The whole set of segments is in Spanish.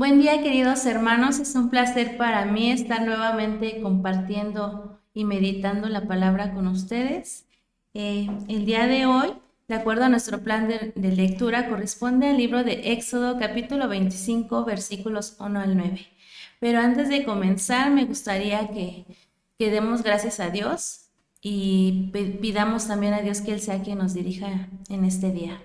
Buen día queridos hermanos, es un placer para mí estar nuevamente compartiendo y meditando la palabra con ustedes. Eh, el día de hoy, de acuerdo a nuestro plan de, lectura, corresponde al libro de Éxodo capítulo 25 versículos 1 al 9. Pero antes de comenzar me gustaría que, que demos gracias a Dios y pidamos también a Dios que Él sea quien nos dirija en este día.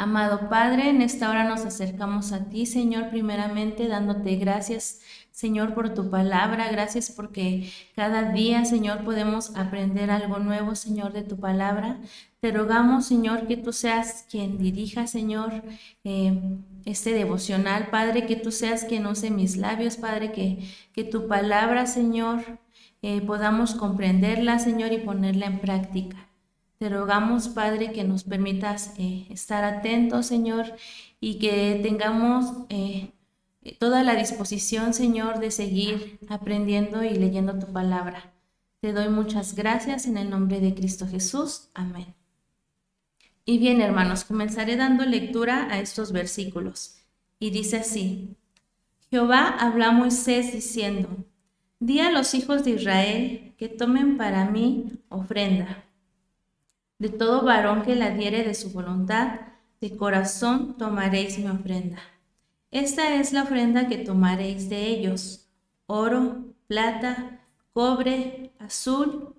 Amado Padre, en esta hora nos acercamos a ti, Señor, primeramente dándote gracias, Señor, por tu palabra. Gracias porque cada día, Señor, podemos aprender algo nuevo, Señor, de tu palabra. Te rogamos, Señor, que tú seas quien dirija, Señor, eh, este devocional. Padre, que tú seas quien use mis labios, Padre, que, que tu palabra, Señor, eh, podamos comprenderla, Señor, y ponerla en práctica. Te rogamos, Padre, que nos permitas eh, estar atentos, Señor, y que tengamos eh, toda la disposición, Señor, de seguir aprendiendo y leyendo tu palabra. Te doy muchas gracias en el nombre de Cristo Jesús. Amén. Y bien, hermanos, comenzaré dando lectura a estos versículos. Y dice así, Jehová habla a Moisés diciendo, Di a los hijos de Israel que tomen para mí ofrenda. De todo varón que la diere de su voluntad, de corazón tomaréis mi ofrenda. Esta es la ofrenda que tomaréis de ellos, oro, plata, cobre, azul,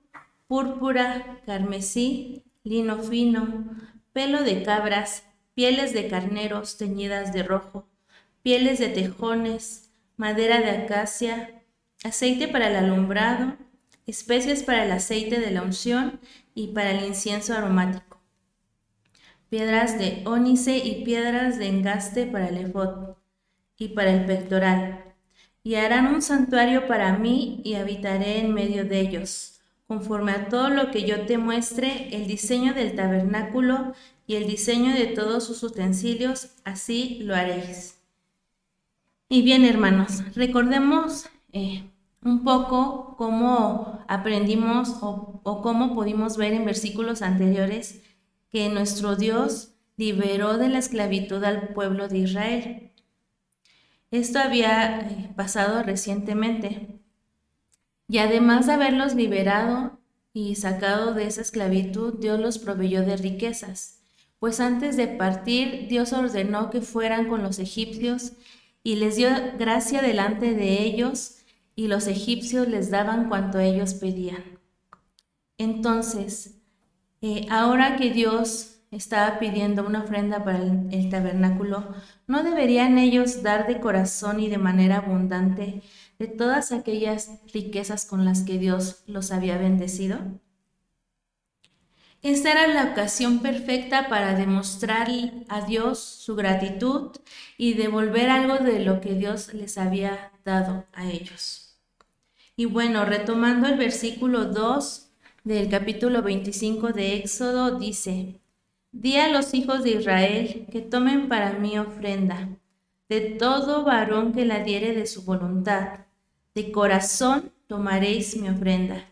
púrpura, carmesí, lino fino, pelo de cabras, pieles de carneros teñidas de rojo, pieles de tejones, madera de acacia, aceite para el alumbrado, especias para el aceite de la unción y para el incienso aromático, piedras de ónice y piedras de engaste para el efod y para el pectoral. Y harán un santuario para mí y habitaré en medio de ellos, conforme a todo lo que yo te muestre, el diseño del tabernáculo y el diseño de todos sus utensilios, así lo haréis. Y bien, hermanos, recordemos eh, un poco cómo aprendimos o, o cómo pudimos ver en versículos anteriores que nuestro Dios liberó de la esclavitud al pueblo de Israel. Esto había eh, pasado recientemente. Y además de haberlos liberado y sacado de esa esclavitud, Dios los proveyó de riquezas. Pues antes de partir, Dios ordenó que fueran con los egipcios y les dio gracia delante de ellos y los egipcios les daban cuanto ellos pedían. Entonces, eh, ahora que Dios estaba pidiendo una ofrenda para el, tabernáculo, ¿no deberían ellos dar de corazón y de manera abundante de todas aquellas riquezas con las que Dios los había bendecido? Esta era la ocasión perfecta para demostrar a Dios su gratitud y devolver algo de lo que Dios les había dado a ellos. Y bueno, retomando el versículo 2 del capítulo 25 de Éxodo, dice, Di a los hijos de Israel que tomen para mí ofrenda, de todo varón que la diere de su voluntad, de corazón tomaréis mi ofrenda.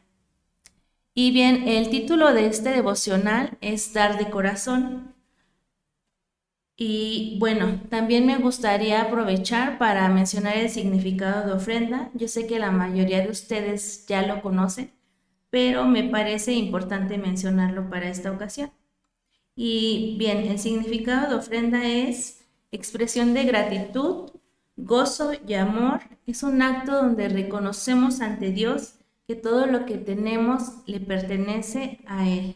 Y bien, el título de este devocional es Dar de corazón. Y bueno, también me gustaría aprovechar para mencionar el significado de ofrenda. Yo sé que la mayoría de ustedes ya lo conocen, pero me parece importante mencionarlo para esta ocasión. Y bien, el significado de ofrenda es expresión de gratitud, gozo y amor. Es un acto donde reconocemos ante Dios que todo lo que tenemos le pertenece a Él.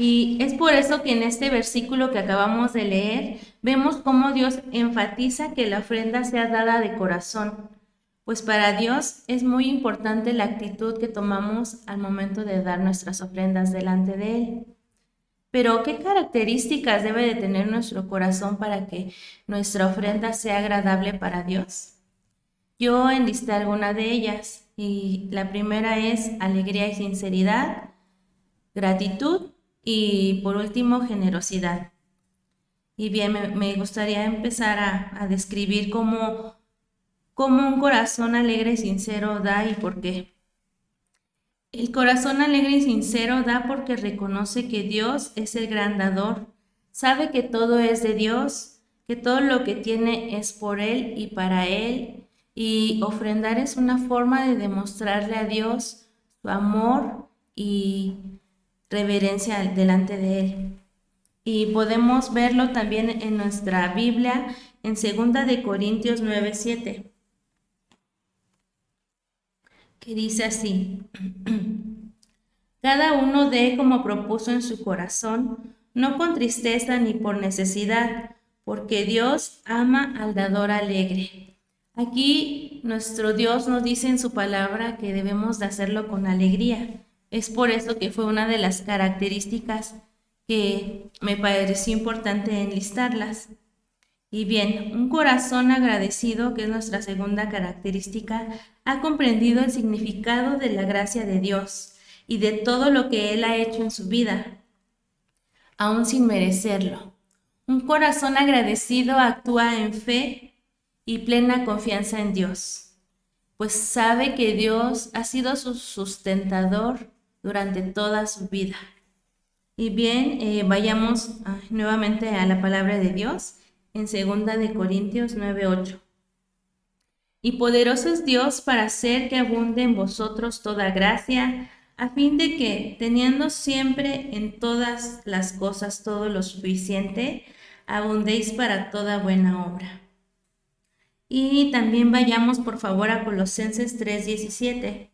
Y es por eso que en este versículo que acabamos de leer vemos cómo Dios enfatiza que la ofrenda sea dada de corazón, pues para Dios es muy importante la actitud que tomamos al momento de dar nuestras ofrendas delante de Él. Pero, ¿qué características debe de tener nuestro corazón para que nuestra ofrenda sea agradable para Dios? Yo enlisté alguna de ellas y la primera es alegría y sinceridad, gratitud y por último, generosidad. Y bien, me, gustaría empezar a, describir cómo, cómo un corazón alegre y sincero da y por qué. El corazón alegre y sincero da porque reconoce que Dios es el gran dador, sabe que todo es de Dios, que todo lo que tiene es por Él y para Él, y ofrendar es una forma de demostrarle a Dios su amor y reverencia delante de Él. Y podemos verlo también en nuestra Biblia en 2 de Corintios 9:7, que dice así: Cada uno dé como propuso en su corazón, no con tristeza ni por necesidad, porque Dios ama al dador alegre. Aquí nuestro Dios nos dice en su palabra que debemos de hacerlo con alegría. Es por eso que fue una de las características que me pareció importante enlistarlas. Y bien, un corazón agradecido, que es nuestra segunda característica, ha comprendido el significado de la gracia de Dios y de todo lo que Él ha hecho en su vida, aún sin merecerlo. Un corazón agradecido actúa en fe y plena confianza en Dios, pues sabe que Dios ha sido su sustentador durante toda su vida. Y bien, eh, vayamos ah, nuevamente a la palabra de Dios en 2 de Corintios 9:8. Y poderoso es Dios para hacer que abunde en vosotros toda gracia, a fin de que, teniendo siempre en todas las cosas todo lo suficiente, abundéis para toda buena obra. Y también vayamos por favor a Colosenses 3:17.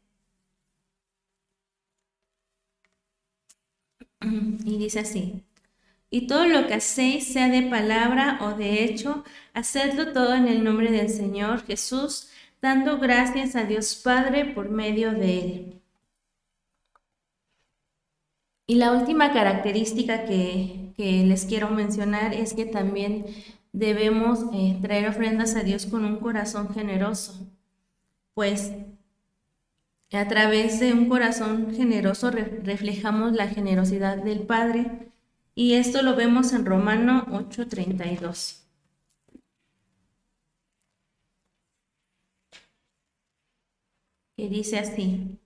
Y dice así, y todo lo que hacéis, sea de palabra o de hecho, hacedlo todo en el nombre del Señor Jesús, dando gracias a Dios Padre por medio de Él. Y la última característica que, les quiero mencionar es que también debemos eh, traer ofrendas a Dios con un corazón generoso, pues a través de un corazón generoso reflejamos la generosidad del Padre y esto lo vemos en Romano 8:32. Que dice así,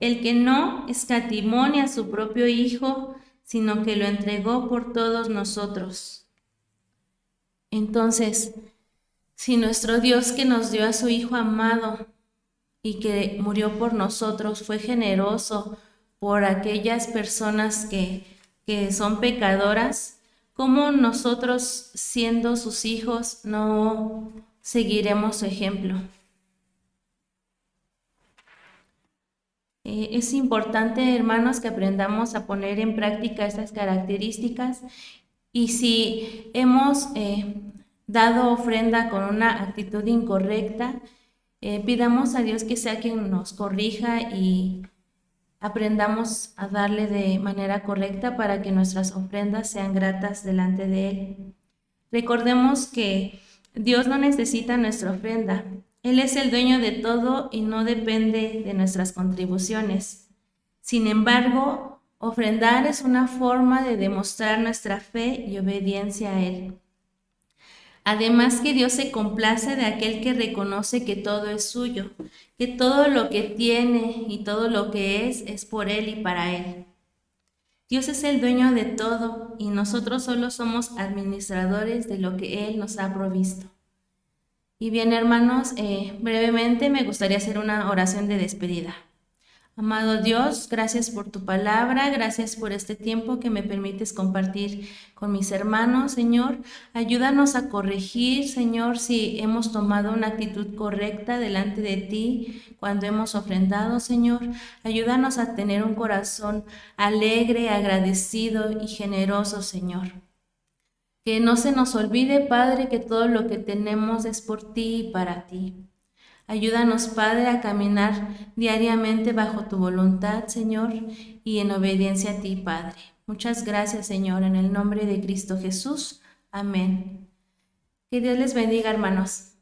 el que no escatimonia a su propio Hijo, sino que lo entregó por todos nosotros. Entonces, si nuestro Dios que nos dio a su Hijo amado y que murió por nosotros fue generoso por aquellas personas que, que son pecadoras, ¿cómo nosotros siendo sus hijos no seguiremos su ejemplo? Eh, es importante, hermanos, que aprendamos a poner en práctica estas características y si hemos eh, dado ofrenda con una actitud incorrecta, eh, pidamos a Dios que sea quien nos corrija y aprendamos a darle de manera correcta para que nuestras ofrendas sean gratas delante de Él. Recordemos que Dios no necesita nuestra ofrenda, él es el dueño de todo y no depende de nuestras contribuciones. Sin embargo, ofrendar es una forma de demostrar nuestra fe y obediencia a Él. Además que Dios se complace de aquel que reconoce que todo es suyo, que todo lo que tiene y todo lo que es es por Él y para Él. Dios es el dueño de todo y nosotros solo somos administradores de lo que Él nos ha provisto. Y bien, hermanos, eh, brevemente me gustaría hacer una oración de despedida. Amado Dios, gracias por tu palabra, gracias por este tiempo que me permites compartir con mis hermanos, Señor. Ayúdanos a corregir, Señor, si hemos tomado una actitud correcta delante de ti cuando hemos ofrendado, Señor. Ayúdanos a tener un corazón alegre, agradecido y generoso, Señor. Que no se nos olvide, Padre, que todo lo que tenemos es por ti y para ti. Ayúdanos, Padre, a caminar diariamente bajo tu voluntad, Señor, y en obediencia a ti, Padre. Muchas gracias, Señor, en el nombre de Cristo Jesús. Amén. Que Dios les bendiga, hermanos.